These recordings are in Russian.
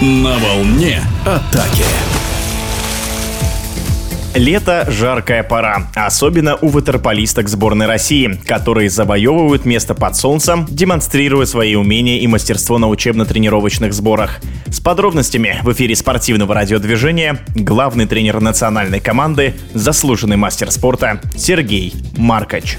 На волне атаки. Лето – жаркая пора, особенно у ватерполисток сборной России, которые завоевывают место под солнцем, демонстрируя свои умения и мастерство на учебно-тренировочных сборах. С подробностями в эфире спортивного радиодвижения главный тренер национальной команды, заслуженный мастер спорта Сергей Маркач.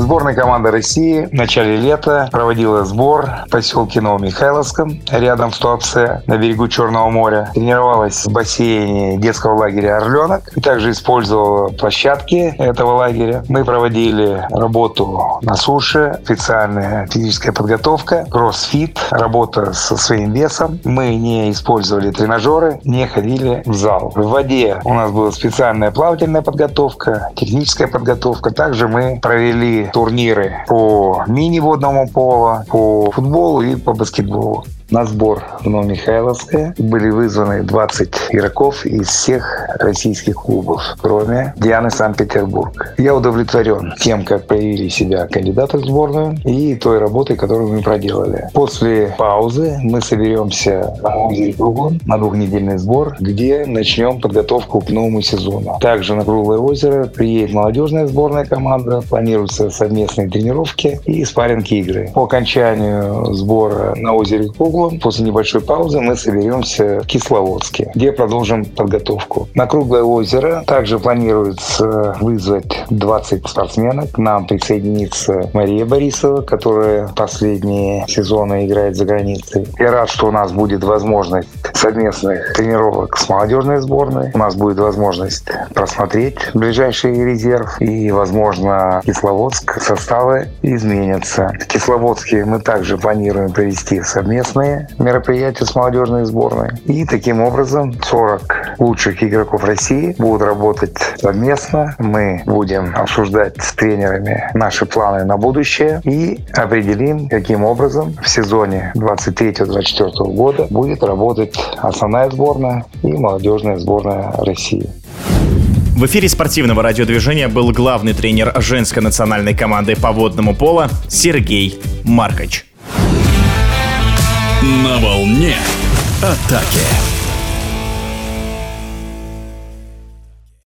Сборная команда России в начале лета проводила сбор в поселке Новомихайловском, рядом в Туапсе, на берегу Черного моря. Тренировалась в бассейне детского лагеря «Орленок» и также использовала площадки этого лагеря. Мы проводили работу на суше, специальная физическая подготовка, кроссфит, работа со своим весом. Мы не использовали тренажеры, не ходили в зал. В воде у нас была специальная плавательная подготовка, техническая подготовка. Также мы провели турниры по мини-водному поло, по футболу и по баскетболу на сбор в Новомихайловское были вызваны 20 игроков из всех российских клубов, кроме Дианы Санкт-Петербург. Я удовлетворен тем, как проявили себя кандидаты в сборную и той работой, которую мы проделали. После паузы мы соберемся на Кругон на двухнедельный сбор, где начнем подготовку к новому сезону. Также на Круглое озеро приедет молодежная сборная команда, планируются совместные тренировки и спарринг игры. По окончанию сбора на озере Круглон углом. После небольшой паузы мы соберемся в Кисловодске, где продолжим подготовку. На Круглое озеро также планируется вызвать 20 спортсменок. К нам присоединится Мария Борисова, которая последние сезоны играет за границей. Я рад, что у нас будет возможность совместных тренировок с молодежной сборной. У нас будет возможность просмотреть ближайший резерв и, возможно, Кисловодск составы изменятся. В Кисловодске мы также планируем провести совместные разные мероприятия с молодежной сборной. И таким образом 40 лучших игроков России будут работать совместно. Мы будем обсуждать с тренерами наши планы на будущее и определим, каким образом в сезоне 23-24 года будет работать основная сборная и молодежная сборная России. В эфире спортивного радиодвижения был главный тренер женской национальной команды по водному пола Сергей Маркач. На волне атаки.